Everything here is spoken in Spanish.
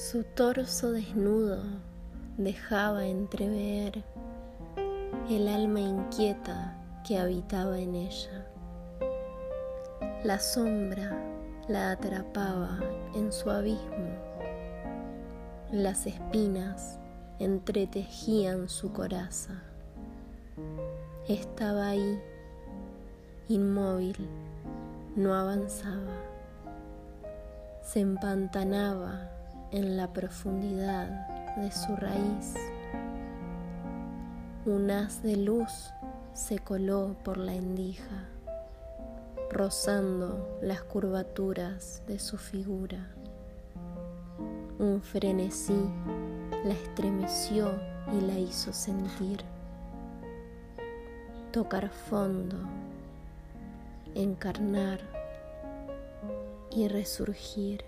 Su torso desnudo dejaba entrever el alma inquieta que habitaba en ella. La sombra la atrapaba en su abismo. Las espinas entretejían su coraza. Estaba ahí, inmóvil, no avanzaba. Se empantanaba en la profundidad de su raíz. Un haz de luz se coló por la endija, rozando las curvaturas de su figura. Un frenesí la estremeció y la hizo sentir. Tocar fondo, encarnar y resurgir.